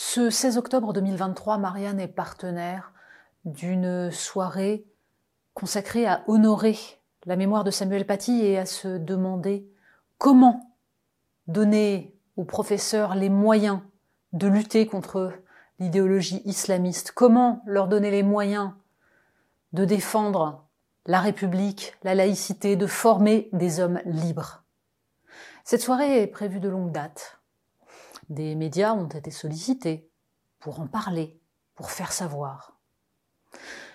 Ce 16 octobre 2023, Marianne est partenaire d'une soirée consacrée à honorer la mémoire de Samuel Paty et à se demander comment donner aux professeurs les moyens de lutter contre l'idéologie islamiste Comment leur donner les moyens de défendre la République, la laïcité, de former des hommes libres Cette soirée est prévue de longue date. Des médias ont été sollicités pour en parler, pour faire savoir.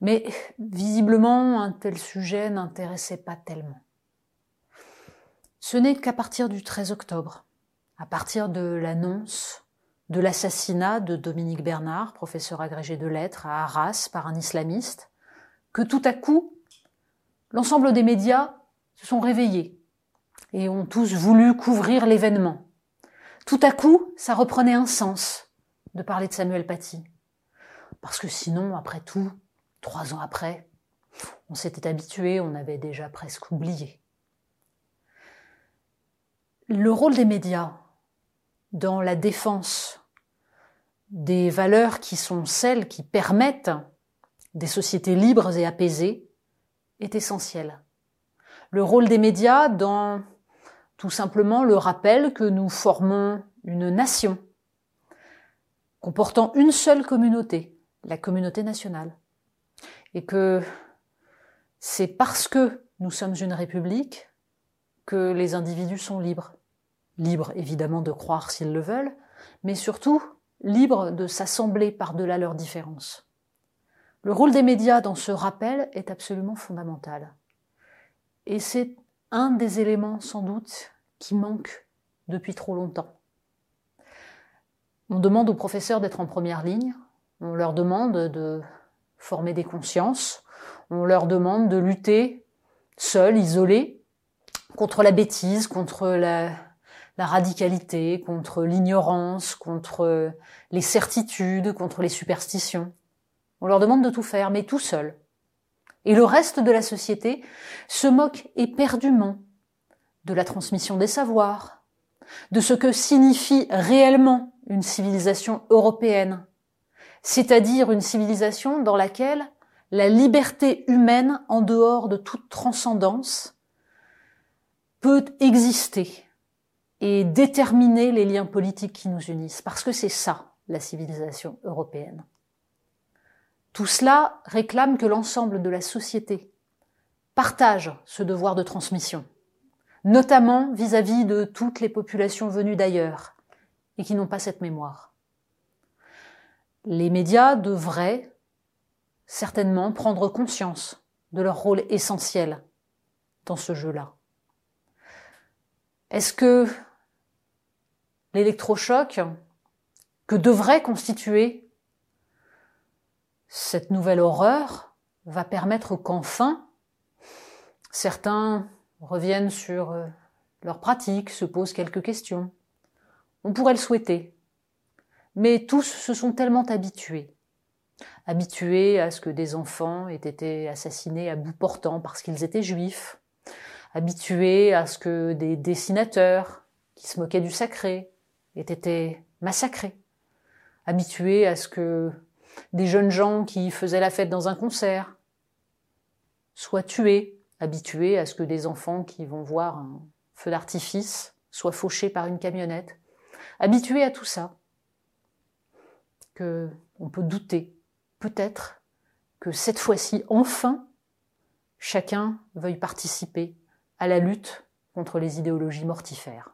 Mais visiblement, un tel sujet n'intéressait pas tellement. Ce n'est qu'à partir du 13 octobre, à partir de l'annonce de l'assassinat de Dominique Bernard, professeur agrégé de lettres à Arras par un islamiste, que tout à coup, l'ensemble des médias se sont réveillés et ont tous voulu couvrir l'événement. Tout à coup, ça reprenait un sens de parler de Samuel Paty. Parce que sinon, après tout, trois ans après, on s'était habitué, on avait déjà presque oublié. Le rôle des médias dans la défense des valeurs qui sont celles qui permettent des sociétés libres et apaisées est essentiel. Le rôle des médias dans tout simplement le rappel que nous formons une nation comportant une seule communauté, la communauté nationale, et que c'est parce que nous sommes une république que les individus sont libres libres évidemment de croire s'ils le veulent, mais surtout libres de s'assembler par-delà leurs différences. Le rôle des médias dans ce rappel est absolument fondamental. Et c'est un des éléments sans doute qui manque depuis trop longtemps. On demande aux professeurs d'être en première ligne, on leur demande de former des consciences, on leur demande de lutter seuls, isolés, contre la bêtise, contre la, la radicalité, contre l'ignorance, contre les certitudes, contre les superstitions. On leur demande de tout faire, mais tout seul. Et le reste de la société se moque éperdument de la transmission des savoirs, de ce que signifie réellement une civilisation européenne, c'est-à-dire une civilisation dans laquelle la liberté humaine, en dehors de toute transcendance, peut exister et déterminer les liens politiques qui nous unissent, parce que c'est ça, la civilisation européenne. Tout cela réclame que l'ensemble de la société partage ce devoir de transmission, notamment vis-à-vis de toutes les populations venues d'ailleurs et qui n'ont pas cette mémoire. Les médias devraient certainement prendre conscience de leur rôle essentiel dans ce jeu-là. Est-ce que l'électrochoc que devrait constituer cette nouvelle horreur va permettre qu'enfin certains reviennent sur euh, leurs pratiques, se posent quelques questions. On pourrait le souhaiter. Mais tous se sont tellement habitués. Habitués à ce que des enfants aient été assassinés à bout portant parce qu'ils étaient juifs. Habitués à ce que des dessinateurs qui se moquaient du sacré aient été massacrés, habitués à ce que des jeunes gens qui faisaient la fête dans un concert soient tués, habitués à ce que des enfants qui vont voir un feu d'artifice soient fauchés par une camionnette, habitués à tout ça, que on peut douter, peut-être, que cette fois-ci, enfin, chacun veuille participer à la lutte contre les idéologies mortifères.